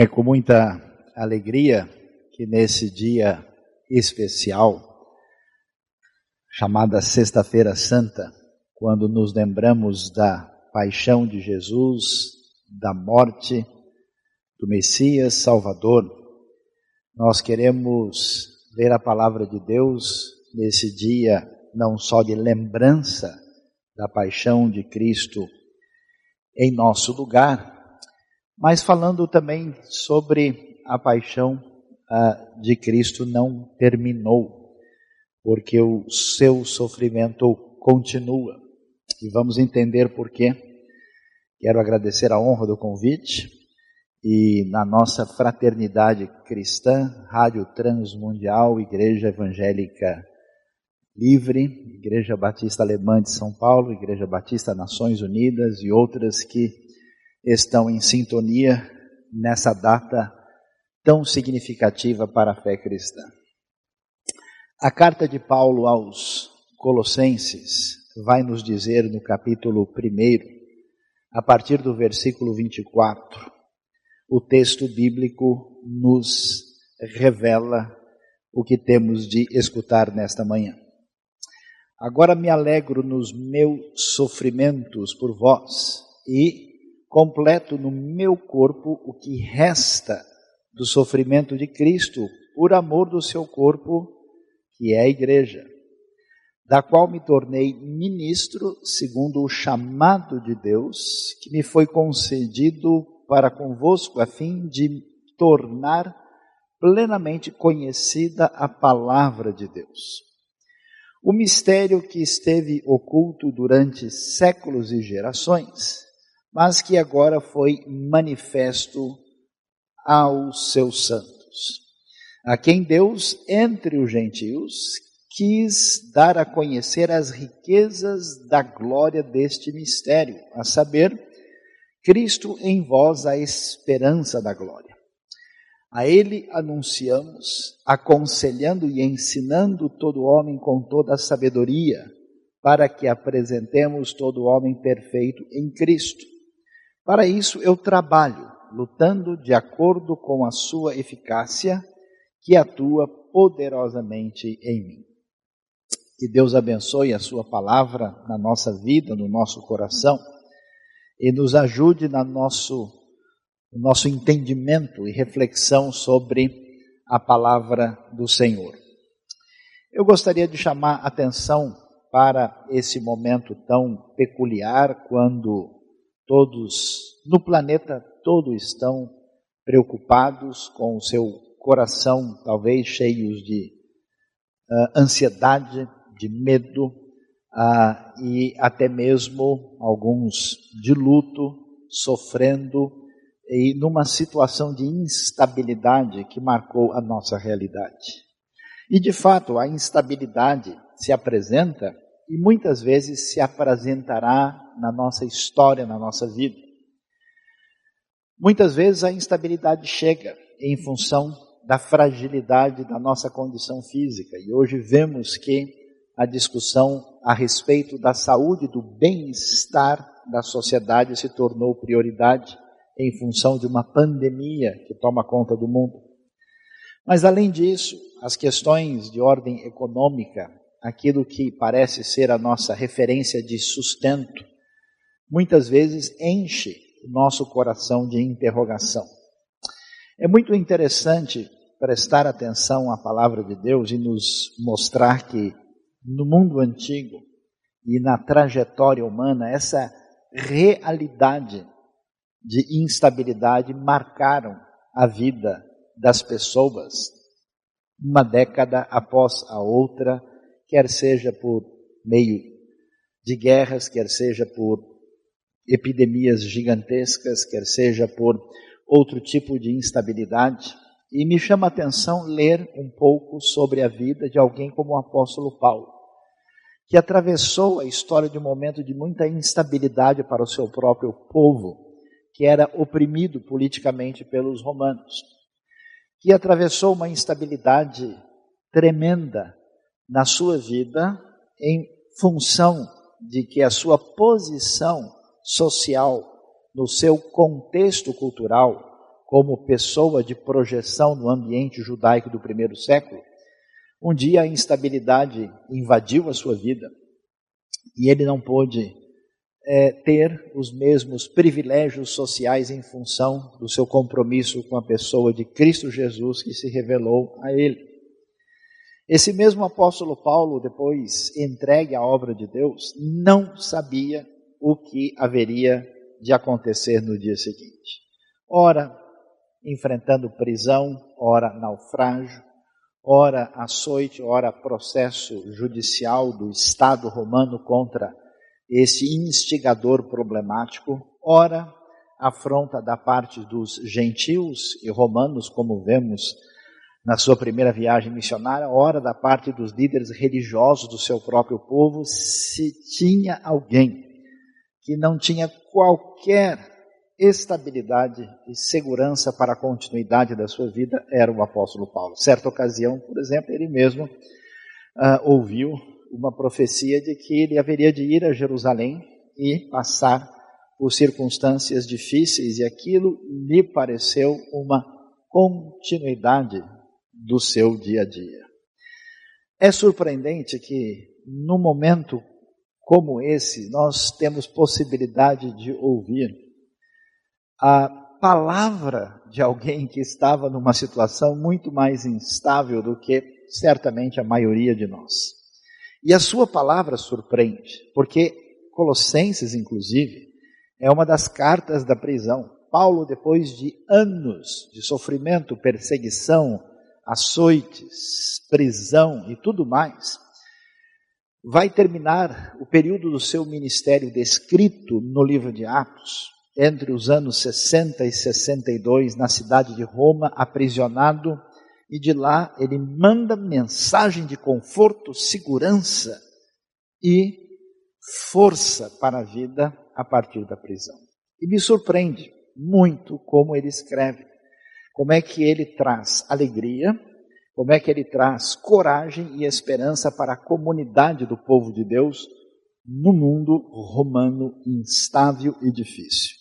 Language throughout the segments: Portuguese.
É com muita alegria que nesse dia especial, chamada Sexta-feira Santa, quando nos lembramos da paixão de Jesus, da morte do Messias Salvador, nós queremos ler a palavra de Deus nesse dia, não só de lembrança da paixão de Cristo em nosso lugar, mas falando também sobre a paixão uh, de Cristo não terminou, porque o seu sofrimento continua. E vamos entender por quê. Quero agradecer a honra do convite e na nossa fraternidade cristã, Rádio Transmundial, Igreja Evangélica Livre, Igreja Batista Alemã de São Paulo, Igreja Batista Nações Unidas e outras que estão em sintonia nessa data tão significativa para a fé cristã. A carta de Paulo aos Colossenses vai nos dizer no capítulo 1, a partir do versículo 24, o texto bíblico nos revela o que temos de escutar nesta manhã. Agora me alegro nos meus sofrimentos por vós e completo no meu corpo o que resta do sofrimento de Cristo, por amor do seu corpo, que é a igreja, da qual me tornei ministro segundo o chamado de Deus, que me foi concedido para convosco, a fim de tornar plenamente conhecida a palavra de Deus. O mistério que esteve oculto durante séculos e gerações, mas que agora foi manifesto aos seus santos, a quem Deus, entre os gentios, quis dar a conhecer as riquezas da glória deste mistério, a saber, Cristo em vós a esperança da glória. A Ele anunciamos, aconselhando e ensinando todo homem com toda a sabedoria, para que apresentemos todo homem perfeito em Cristo. Para isso eu trabalho, lutando de acordo com a sua eficácia, que atua poderosamente em mim. Que Deus abençoe a sua palavra na nossa vida, no nosso coração, e nos ajude no nosso, no nosso entendimento e reflexão sobre a palavra do Senhor. Eu gostaria de chamar atenção para esse momento tão peculiar quando Todos no planeta todo estão preocupados com o seu coração, talvez cheios de uh, ansiedade, de medo uh, e até mesmo alguns de luto, sofrendo e numa situação de instabilidade que marcou a nossa realidade. E de fato, a instabilidade se apresenta e muitas vezes se apresentará na nossa história, na nossa vida. Muitas vezes a instabilidade chega em função da fragilidade da nossa condição física. E hoje vemos que a discussão a respeito da saúde, do bem-estar da sociedade se tornou prioridade em função de uma pandemia que toma conta do mundo. Mas além disso, as questões de ordem econômica, aquilo que parece ser a nossa referência de sustento, muitas vezes enche o nosso coração de interrogação. É muito interessante prestar atenção à palavra de Deus e nos mostrar que no mundo antigo e na trajetória humana, essa realidade de instabilidade marcaram a vida das pessoas uma década após a outra, quer seja por meio de guerras, quer seja por epidemias gigantescas, quer seja por outro tipo de instabilidade. E me chama a atenção ler um pouco sobre a vida de alguém como o apóstolo Paulo, que atravessou a história de um momento de muita instabilidade para o seu próprio povo, que era oprimido politicamente pelos romanos, que atravessou uma instabilidade tremenda na sua vida em função de que a sua posição social, no seu contexto cultural, como pessoa de projeção no ambiente judaico do primeiro século, um dia a instabilidade invadiu a sua vida e ele não pôde é, ter os mesmos privilégios sociais em função do seu compromisso com a pessoa de Cristo Jesus que se revelou a ele. Esse mesmo apóstolo Paulo, depois entregue à obra de Deus, não sabia o que haveria de acontecer no dia seguinte. Ora, enfrentando prisão, ora naufrágio, ora açoite, ora processo judicial do Estado romano contra esse instigador problemático, ora afronta da parte dos gentios e romanos, como vemos na sua primeira viagem missionária, ora da parte dos líderes religiosos do seu próprio povo, se tinha alguém que não tinha qualquer estabilidade e segurança para a continuidade da sua vida, era o apóstolo Paulo. Certa ocasião, por exemplo, ele mesmo uh, ouviu uma profecia de que ele haveria de ir a Jerusalém e passar por circunstâncias difíceis, e aquilo lhe pareceu uma continuidade do seu dia a dia. É surpreendente que, num momento como esse, nós temos possibilidade de ouvir a palavra de alguém que estava numa situação muito mais instável do que certamente a maioria de nós. E a sua palavra surpreende, porque Colossenses, inclusive, é uma das cartas da prisão. Paulo, depois de anos de sofrimento, perseguição, açoites, prisão e tudo mais, vai terminar o período do seu ministério descrito no livro de Atos, entre os anos 60 e 62, na cidade de Roma, aprisionado e de lá ele manda mensagem de conforto, segurança e força para a vida a partir da prisão. E me surpreende muito como ele escreve, como é que ele traz alegria, como é que ele traz coragem e esperança para a comunidade do povo de Deus no mundo romano instável e difícil.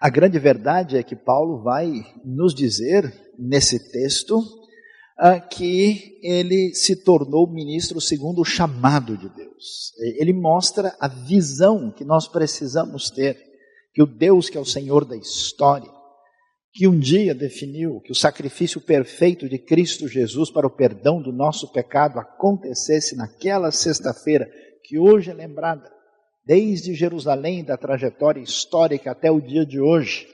A grande verdade é que Paulo vai nos dizer nesse texto uh, que ele se tornou ministro segundo o chamado de Deus. Ele mostra a visão que nós precisamos ter, que o Deus que é o Senhor da história, que um dia definiu que o sacrifício perfeito de Cristo Jesus para o perdão do nosso pecado acontecesse naquela sexta-feira, que hoje é lembrada, desde Jerusalém, da trajetória histórica até o dia de hoje.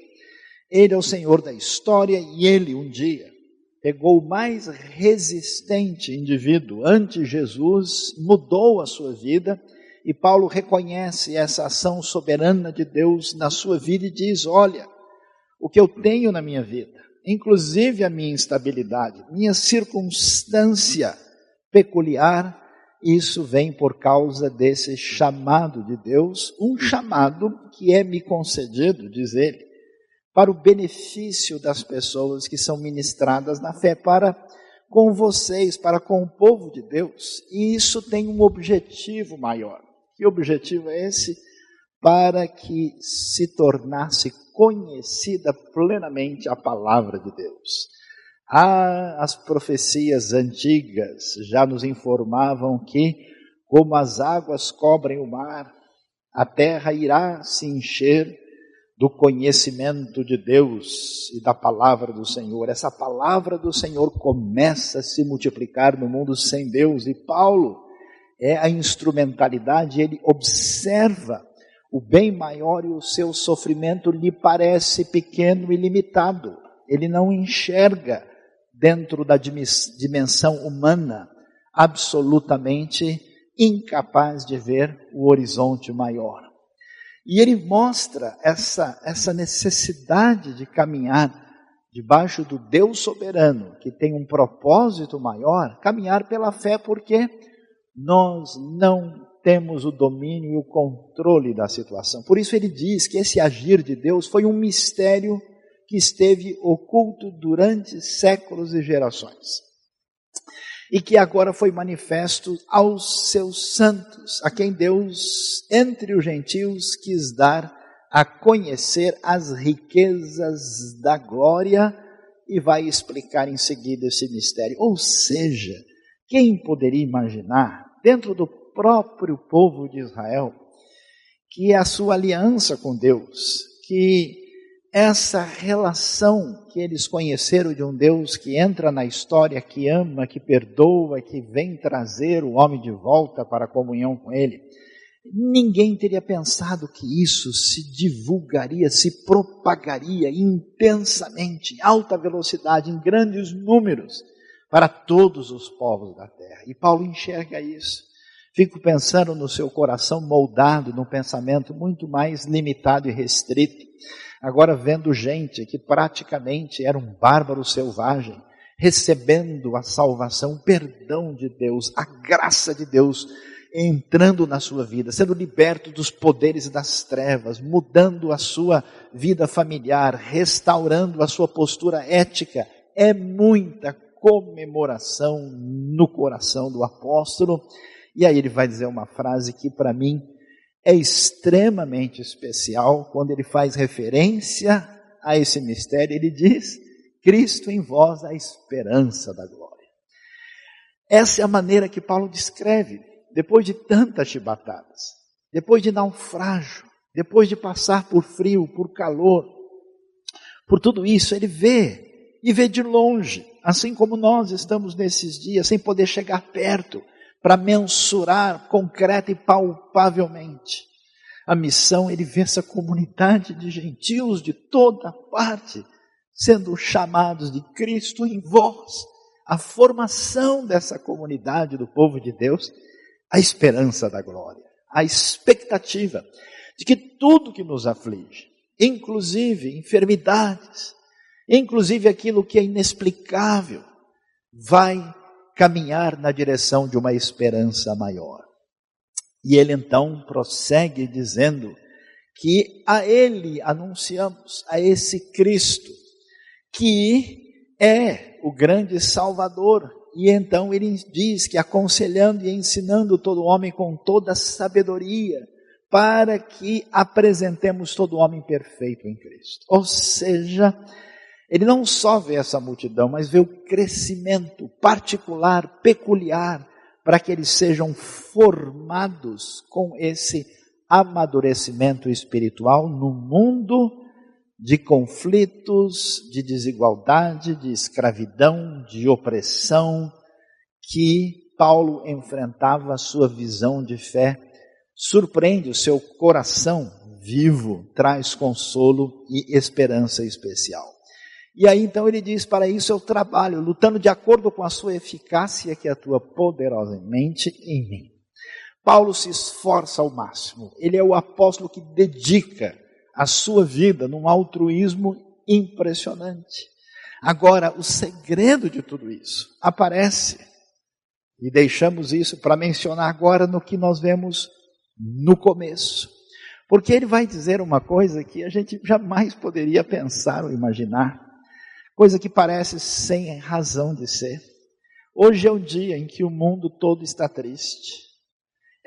Ele é o Senhor da história e ele, um dia, pegou o mais resistente indivíduo ante Jesus, mudou a sua vida, e Paulo reconhece essa ação soberana de Deus na sua vida e diz: Olha, o que eu tenho na minha vida, inclusive a minha instabilidade, minha circunstância peculiar, isso vem por causa desse chamado de Deus, um chamado que é me concedido, diz ele, para o benefício das pessoas que são ministradas na fé, para com vocês, para com o povo de Deus. E isso tem um objetivo maior. Que objetivo é esse? Para que se tornasse conhecida plenamente a palavra de Deus. Ah, as profecias antigas já nos informavam que, como as águas cobrem o mar, a terra irá se encher do conhecimento de Deus e da palavra do Senhor. Essa palavra do Senhor começa a se multiplicar no mundo sem Deus e Paulo é a instrumentalidade, ele observa o bem maior e o seu sofrimento lhe parece pequeno e limitado. Ele não enxerga dentro da dimensão humana absolutamente incapaz de ver o horizonte maior. E ele mostra essa, essa necessidade de caminhar debaixo do Deus soberano, que tem um propósito maior, caminhar pela fé, porque nós não temos o domínio e o controle da situação. Por isso ele diz que esse agir de Deus foi um mistério que esteve oculto durante séculos e gerações e que agora foi manifesto aos seus santos, a quem Deus, entre os gentios, quis dar a conhecer as riquezas da glória e vai explicar em seguida esse mistério. Ou seja, quem poderia imaginar, dentro do próprio povo de Israel, que a sua aliança com Deus, que essa relação que eles conheceram de um Deus que entra na história, que ama, que perdoa, que vem trazer o homem de volta para a comunhão com ele, ninguém teria pensado que isso se divulgaria, se propagaria intensamente, em alta velocidade, em grandes números, para todos os povos da terra. E Paulo enxerga isso. Fico pensando no seu coração moldado num pensamento muito mais limitado e restrito agora vendo gente que praticamente era um bárbaro selvagem, recebendo a salvação, o perdão de Deus, a graça de Deus entrando na sua vida, sendo liberto dos poderes das trevas, mudando a sua vida familiar, restaurando a sua postura ética, é muita comemoração no coração do apóstolo. E aí ele vai dizer uma frase que para mim é extremamente especial quando ele faz referência a esse mistério. Ele diz: Cristo em vós, a esperança da glória. Essa é a maneira que Paulo descreve, depois de tantas chibatadas, depois de naufrágio, depois de passar por frio, por calor, por tudo isso, ele vê e vê de longe, assim como nós estamos nesses dias, sem poder chegar perto para mensurar concreta e palpavelmente. A missão, ele vê essa comunidade de gentios de toda parte sendo chamados de Cristo em vós. A formação dessa comunidade do povo de Deus, a esperança da glória, a expectativa de que tudo que nos aflige, inclusive enfermidades, inclusive aquilo que é inexplicável, vai caminhar na direção de uma esperança maior. E ele então prossegue dizendo que a ele anunciamos, a esse Cristo, que é o grande Salvador. E então ele diz que aconselhando e ensinando todo homem com toda sabedoria, para que apresentemos todo homem perfeito em Cristo. Ou seja, ele não só vê essa multidão, mas vê o crescimento particular, peculiar, para que eles sejam formados com esse amadurecimento espiritual no mundo de conflitos, de desigualdade, de escravidão, de opressão, que Paulo enfrentava a sua visão de fé, surpreende o seu coração vivo, traz consolo e esperança especial. E aí então ele diz: para isso eu trabalho, lutando de acordo com a sua eficácia que atua poderosamente em mim. Paulo se esforça ao máximo. Ele é o apóstolo que dedica a sua vida num altruísmo impressionante. Agora, o segredo de tudo isso aparece, e deixamos isso para mencionar agora no que nós vemos no começo. Porque ele vai dizer uma coisa que a gente jamais poderia pensar ou imaginar coisa que parece sem razão de ser. Hoje é o dia em que o mundo todo está triste.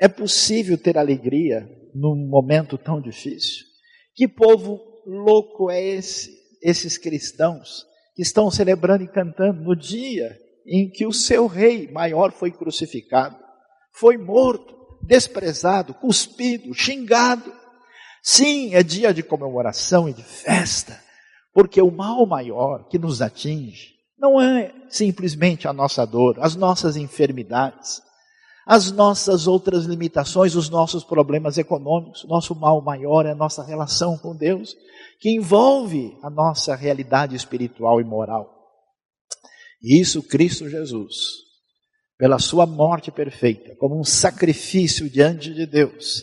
É possível ter alegria num momento tão difícil? Que povo louco é esse, esses cristãos que estão celebrando e cantando no dia em que o seu rei maior foi crucificado, foi morto, desprezado, cuspido, xingado. Sim, é dia de comemoração e de festa, porque o mal maior que nos atinge não é simplesmente a nossa dor, as nossas enfermidades, as nossas outras limitações, os nossos problemas econômicos. Nosso mal maior é a nossa relação com Deus, que envolve a nossa realidade espiritual e moral. E isso Cristo Jesus, pela sua morte perfeita, como um sacrifício diante de Deus,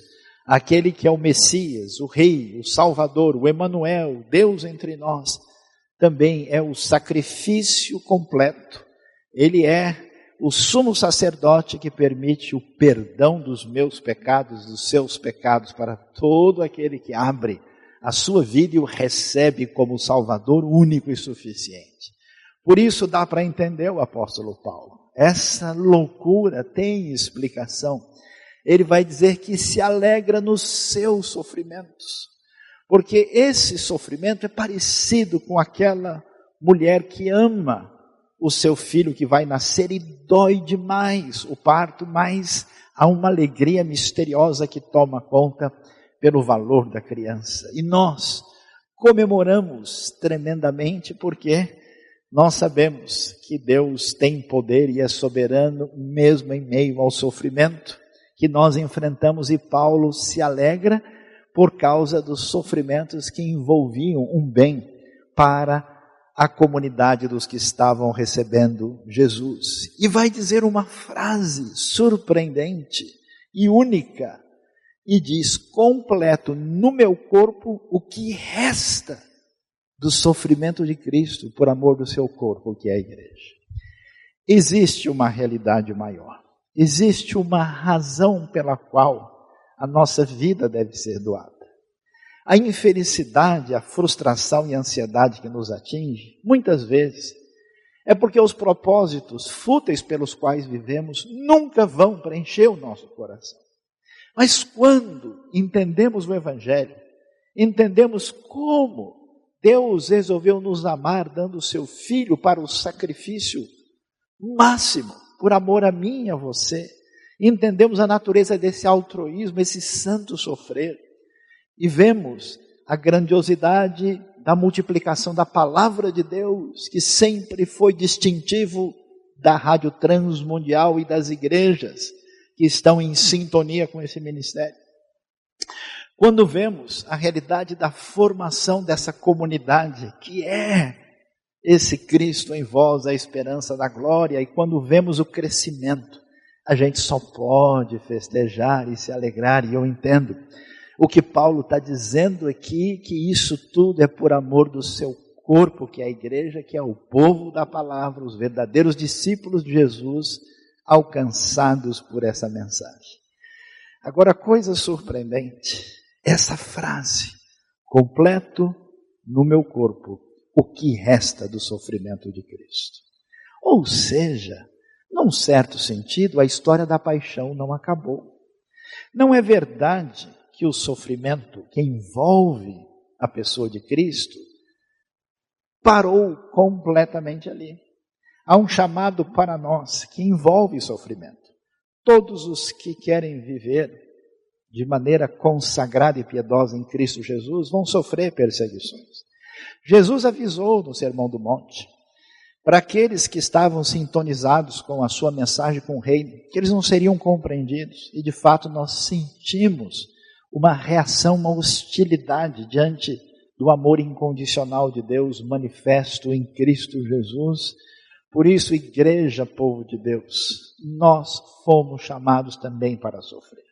aquele que é o Messias, o Rei, o Salvador, o Emanuel, Deus entre nós, também é o sacrifício completo. Ele é o sumo sacerdote que permite o perdão dos meus pecados, dos seus pecados para todo aquele que abre a sua vida e o recebe como Salvador único e suficiente. Por isso dá para entender o apóstolo Paulo. Essa loucura tem explicação ele vai dizer que se alegra nos seus sofrimentos. Porque esse sofrimento é parecido com aquela mulher que ama o seu filho que vai nascer e dói demais o parto, mas há uma alegria misteriosa que toma conta pelo valor da criança. E nós comemoramos tremendamente porque nós sabemos que Deus tem poder e é soberano mesmo em meio ao sofrimento que nós enfrentamos e Paulo se alegra por causa dos sofrimentos que envolviam um bem para a comunidade dos que estavam recebendo Jesus. E vai dizer uma frase surpreendente e única, e diz: completo no meu corpo o que resta do sofrimento de Cristo por amor do seu corpo, que é a igreja. Existe uma realidade maior, existe uma razão pela qual a nossa vida deve ser doada. A infelicidade, a frustração e a ansiedade que nos atinge, muitas vezes, é porque os propósitos fúteis pelos quais vivemos nunca vão preencher o nosso coração. Mas quando entendemos o Evangelho, entendemos como Deus resolveu nos amar, dando o seu Filho para o sacrifício máximo, por amor a mim e a você, entendemos a natureza desse altruísmo, esse santo sofrer, e vemos a grandiosidade da multiplicação da palavra de Deus, que sempre foi distintivo da Rádio Transmundial e das igrejas que estão em sintonia com esse ministério. Quando vemos a realidade da formação dessa comunidade, que é esse Cristo em vós, a esperança da glória, e quando vemos o crescimento, a gente só pode festejar e se alegrar, e eu entendo o que Paulo está dizendo aqui, que isso tudo é por amor do seu corpo, que é a igreja, que é o povo da palavra, os verdadeiros discípulos de Jesus, alcançados por essa mensagem. Agora, coisa surpreendente, essa frase, completo no meu corpo o que resta do sofrimento de Cristo. Ou seja, num certo sentido, a história da paixão não acabou. Não é verdade que o sofrimento que envolve a pessoa de Cristo parou completamente ali. Há um chamado para nós que envolve sofrimento. Todos os que querem viver de maneira consagrada e piedosa em Cristo Jesus vão sofrer perseguições. Jesus avisou no Sermão do Monte para aqueles que estavam sintonizados com a sua mensagem com o reino, que eles não seriam compreendidos, e de fato nós sentimos uma reação, uma hostilidade diante do amor incondicional de Deus manifesto em Cristo Jesus. Por isso, igreja, povo de Deus, nós fomos chamados também para sofrer.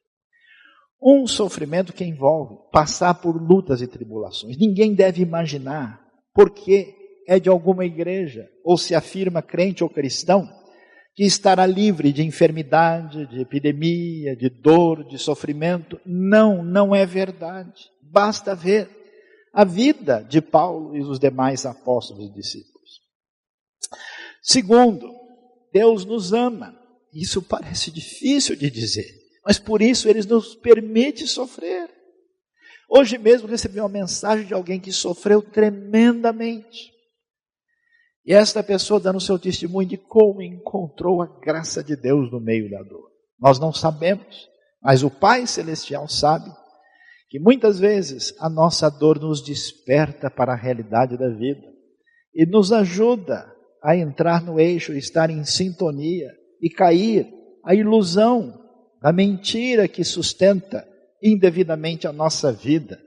Um sofrimento que envolve passar por lutas e tribulações. Ninguém deve imaginar porque é de alguma igreja ou se afirma crente ou cristão que estará livre de enfermidade, de epidemia, de dor, de sofrimento. Não, não é verdade. Basta ver a vida de Paulo e dos demais apóstolos e discípulos. Segundo, Deus nos ama. Isso parece difícil de dizer, mas por isso ele nos permite sofrer. Hoje mesmo recebi uma mensagem de alguém que sofreu tremendamente. E esta pessoa dando seu testemunho de como encontrou a graça de Deus no meio da dor. Nós não sabemos, mas o Pai Celestial sabe que muitas vezes a nossa dor nos desperta para a realidade da vida e nos ajuda a entrar no eixo, estar em sintonia e cair a ilusão da mentira que sustenta indevidamente a nossa vida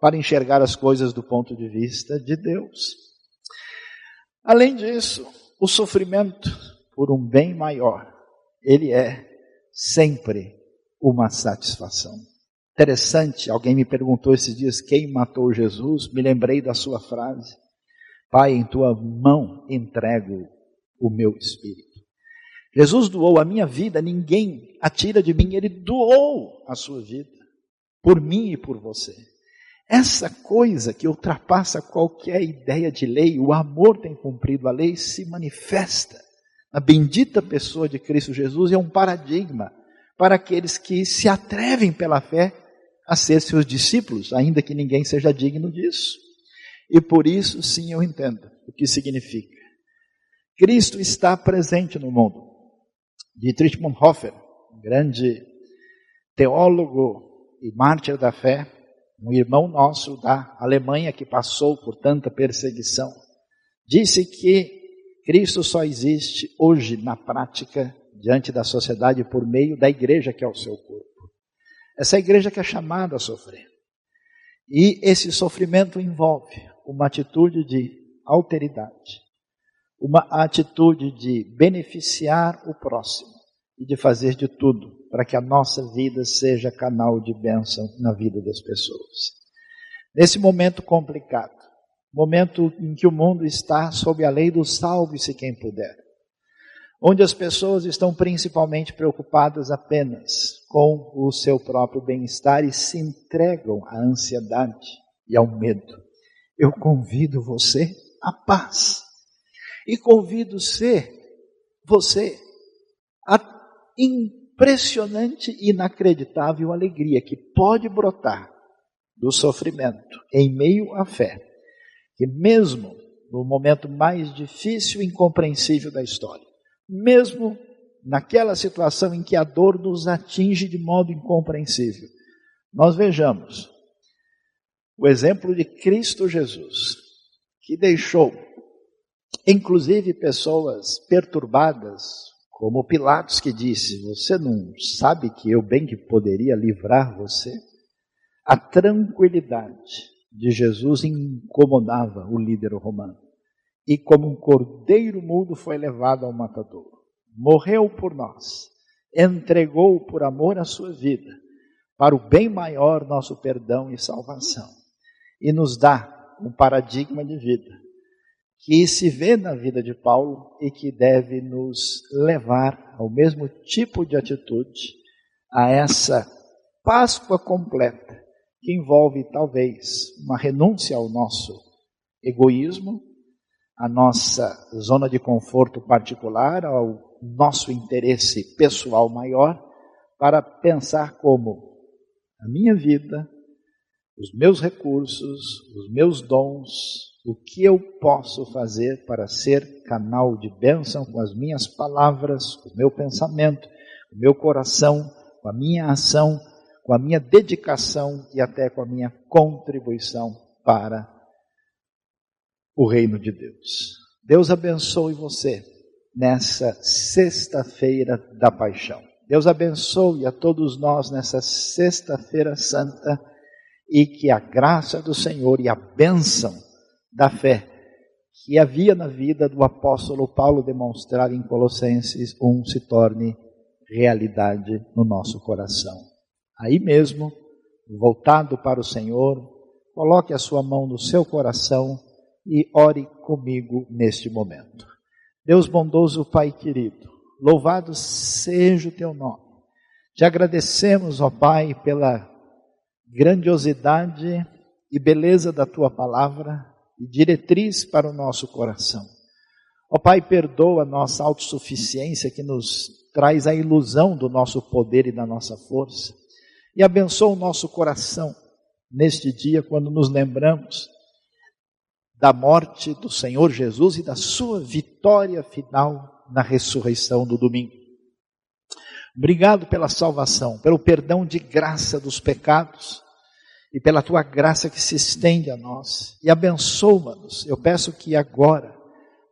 para enxergar as coisas do ponto de vista de Deus. Além disso, o sofrimento por um bem maior, ele é sempre uma satisfação. Interessante, alguém me perguntou esses dias quem matou Jesus, me lembrei da sua frase: Pai, em tua mão entrego o meu espírito. Jesus doou a minha vida, ninguém a tira de mim, ele doou a sua vida, por mim e por você. Essa coisa que ultrapassa qualquer ideia de lei, o amor tem cumprido a lei, se manifesta na bendita pessoa de Cristo Jesus e é um paradigma para aqueles que se atrevem pela fé a ser seus discípulos, ainda que ninguém seja digno disso. E por isso, sim, eu entendo o que significa. Cristo está presente no mundo. Dietrich Bonhoeffer, um grande teólogo e mártir da fé, um irmão nosso da Alemanha que passou por tanta perseguição, disse que Cristo só existe hoje na prática diante da sociedade por meio da igreja que é o seu corpo. Essa igreja que é chamada a sofrer. E esse sofrimento envolve uma atitude de alteridade, uma atitude de beneficiar o próximo e de fazer de tudo para que a nossa vida seja canal de bênção na vida das pessoas. Nesse momento complicado, momento em que o mundo está sob a lei do salve-se quem puder, onde as pessoas estão principalmente preocupadas apenas com o seu próprio bem-estar e se entregam à ansiedade e ao medo. Eu convido você à paz e convido você, você, a impressionante e inacreditável alegria que pode brotar do sofrimento em meio à fé, que mesmo no momento mais difícil e incompreensível da história, mesmo naquela situação em que a dor nos atinge de modo incompreensível, nós vejamos o exemplo de Cristo Jesus, que deixou, inclusive, pessoas perturbadas, como Pilatos, que disse: Você não sabe que eu bem que poderia livrar você? A tranquilidade de Jesus incomodava o líder romano. E como um cordeiro mudo foi levado ao matador. Morreu por nós, entregou por amor a sua vida, para o bem maior nosso perdão e salvação. E nos dá um paradigma de vida que se vê na vida de Paulo e que deve nos levar ao mesmo tipo de atitude, a essa Páscoa completa, que envolve talvez uma renúncia ao nosso egoísmo, à nossa zona de conforto particular, ao nosso interesse pessoal maior, para pensar como a minha vida, os meus recursos, os meus dons, o que eu posso fazer para ser canal de bênção com as minhas palavras, com o meu pensamento, com o meu coração, com a minha ação, com a minha dedicação e até com a minha contribuição para o reino de Deus. Deus abençoe você nessa sexta-feira da paixão. Deus abençoe a todos nós nessa sexta-feira santa e que a graça do Senhor e a bênção da fé que havia na vida do apóstolo Paulo demonstrado em Colossenses 1 se torne realidade no nosso coração. Aí mesmo, voltado para o Senhor, coloque a sua mão no seu coração e ore comigo neste momento. Deus bondoso, Pai querido, louvado seja o teu nome. Te agradecemos, ó Pai, pela grandiosidade e beleza da tua palavra e diretriz para o nosso coração. Ó oh, Pai, perdoa a nossa autossuficiência que nos traz a ilusão do nosso poder e da nossa força. E abençoa o nosso coração neste dia quando nos lembramos da morte do Senhor Jesus e da sua vitória final na ressurreição do domingo. Obrigado pela salvação, pelo perdão de graça dos pecados e pela tua graça que se estende a nós. E abençoa-nos. Eu peço que agora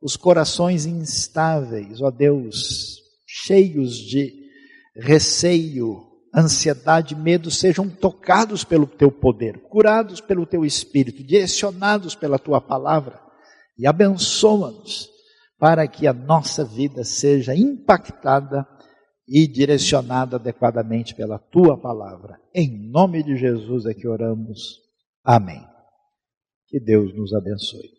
os corações instáveis, ó Deus, cheios de receio, ansiedade, medo, sejam tocados pelo teu poder, curados pelo teu espírito, direcionados pela tua palavra. E abençoa-nos para que a nossa vida seja impactada e direcionado adequadamente pela tua palavra. Em nome de Jesus é que oramos. Amém. Que Deus nos abençoe.